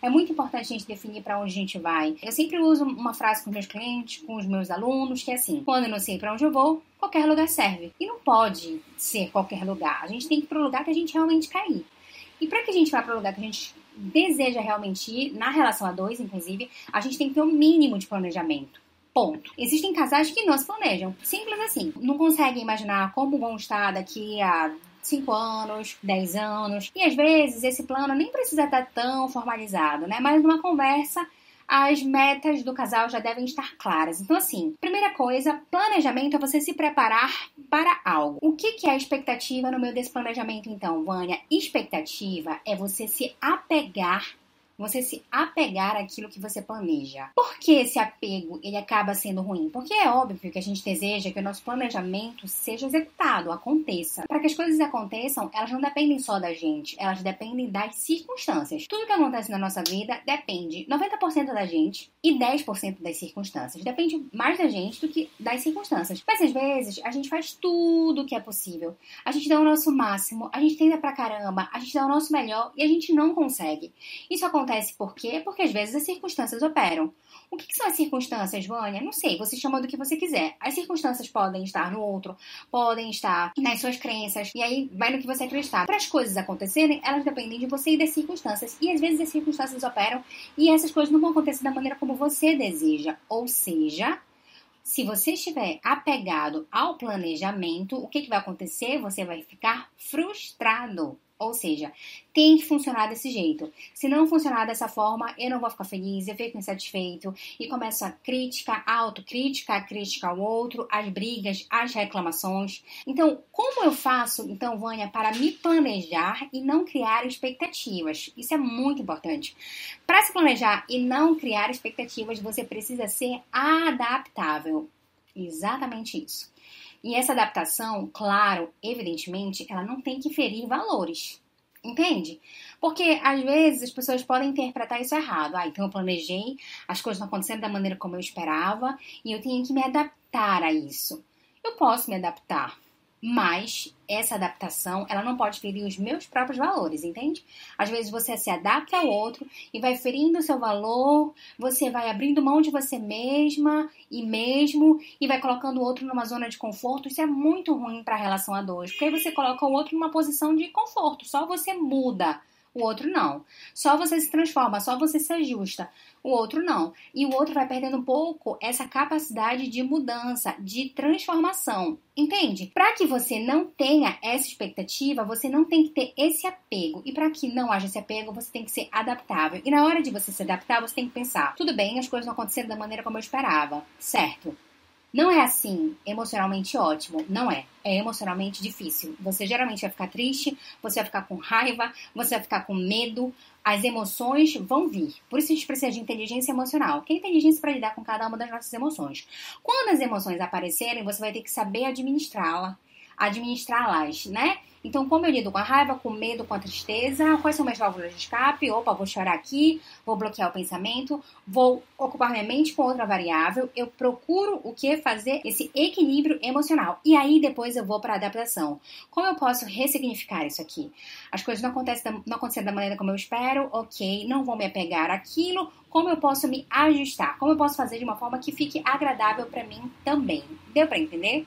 É muito importante a gente definir para onde a gente vai. Eu sempre uso uma frase com meus clientes, com os meus alunos, que é assim: quando eu não sei para onde eu vou, qualquer lugar serve. E não pode ser qualquer lugar. A gente tem que ir para o lugar que a gente realmente quer ir. E para que a gente vá para o lugar que a gente deseja realmente ir, na relação a dois, inclusive, a gente tem que ter o um mínimo de planejamento. Ponto. Existem casais que não se planejam. Simples assim. Não conseguem imaginar como vão estar daqui a 5 anos, 10 anos. E às vezes esse plano nem precisa estar tão formalizado, né? Mas numa conversa as metas do casal já devem estar claras. Então, assim, primeira coisa, planejamento é você se preparar para algo. O que, é a expectativa no meio desse planejamento, então, Vânia? Expectativa é você se apegar você se apegar àquilo que você planeja. Por que esse apego ele acaba sendo ruim? Porque é óbvio que a gente deseja que o nosso planejamento seja executado, aconteça. Para que as coisas aconteçam, elas não dependem só da gente, elas dependem das circunstâncias. Tudo que acontece na nossa vida depende 90% da gente e 10% das circunstâncias. Depende mais da gente do que das circunstâncias. Mas às vezes a gente faz tudo o que é possível. A gente dá o nosso máximo, a gente tenta pra caramba, a gente dá o nosso melhor e a gente não consegue. Isso acontece acontece por quê? Porque às vezes as circunstâncias operam. O que, que, são as circunstâncias, Vânia? Não sei, você chama do que você quiser. As circunstâncias podem estar no outro, podem estar nas suas crenças, e aí vai no que você acreditar. Para as coisas acontecerem, elas dependem de você e das circunstâncias. E às vezes as circunstâncias operam e essas coisas não vão acontecer da maneira como você deseja. Ou seja, se você estiver apegado ao planejamento, o que, que vai acontecer? Você vai ficar frustrado. Ou seja, tem que funcionar desse jeito. Se não funcionar dessa forma, eu não vou ficar feliz, eu fico insatisfeito e começa a crítica, a autocrítica, a crítica ao outro, as brigas, as reclamações. Então, como eu faço, então, Vânia, para me planejar e não criar expectativas? Isso é muito importante. Para se planejar e não criar expectativas, você precisa ser adaptável. Exatamente isso. E essa adaptação, claro, evidentemente, ela não tem que ferir valores. Entende? Porque às vezes as pessoas podem interpretar isso errado. Ah, então eu planejei, as coisas não acontecendo da maneira como eu esperava e eu tenho que me adaptar a isso. Eu posso me adaptar, mas essa adaptação, ela não pode ferir os meus próprios valores, entende? Às vezes você se adapta ao outro e vai ferindo o seu valor, você vai abrindo mão de você mesma e mesmo e vai colocando o outro numa zona de conforto. Isso é muito ruim para a relação a dois, porque aí você coloca o outro numa posição de conforto, só você muda o outro não. Só você se transforma, só você se ajusta. O outro não. E o outro vai perdendo um pouco essa capacidade de mudança, de transformação. Entende? Para que você não tenha essa expectativa, você não tem que ter esse apego. E para que não haja esse apego, você tem que ser adaptável. E na hora de você se adaptar, você tem que pensar: tudo bem, as coisas não aconteceram da maneira como eu esperava, certo? Não é assim emocionalmente ótimo, não é. É emocionalmente difícil. Você geralmente vai ficar triste, você vai ficar com raiva, você vai ficar com medo. As emoções vão vir. Por isso a gente precisa de inteligência emocional, que é inteligência para lidar com cada uma das nossas emoções. Quando as emoções aparecerem, você vai ter que saber administrá-la, administrá-las, né? Então, como eu lido com a raiva, com medo, com a tristeza, quais são minhas válvulas de escape? Opa, vou chorar aqui, vou bloquear o pensamento, vou ocupar minha mente com outra variável, eu procuro o que fazer esse equilíbrio emocional. E aí depois eu vou para adaptação. Como eu posso ressignificar isso aqui? As coisas não acontecem, não acontecem da maneira como eu espero, ok, não vou me apegar àquilo, como eu posso me ajustar? Como eu posso fazer de uma forma que fique agradável para mim também? Deu para entender?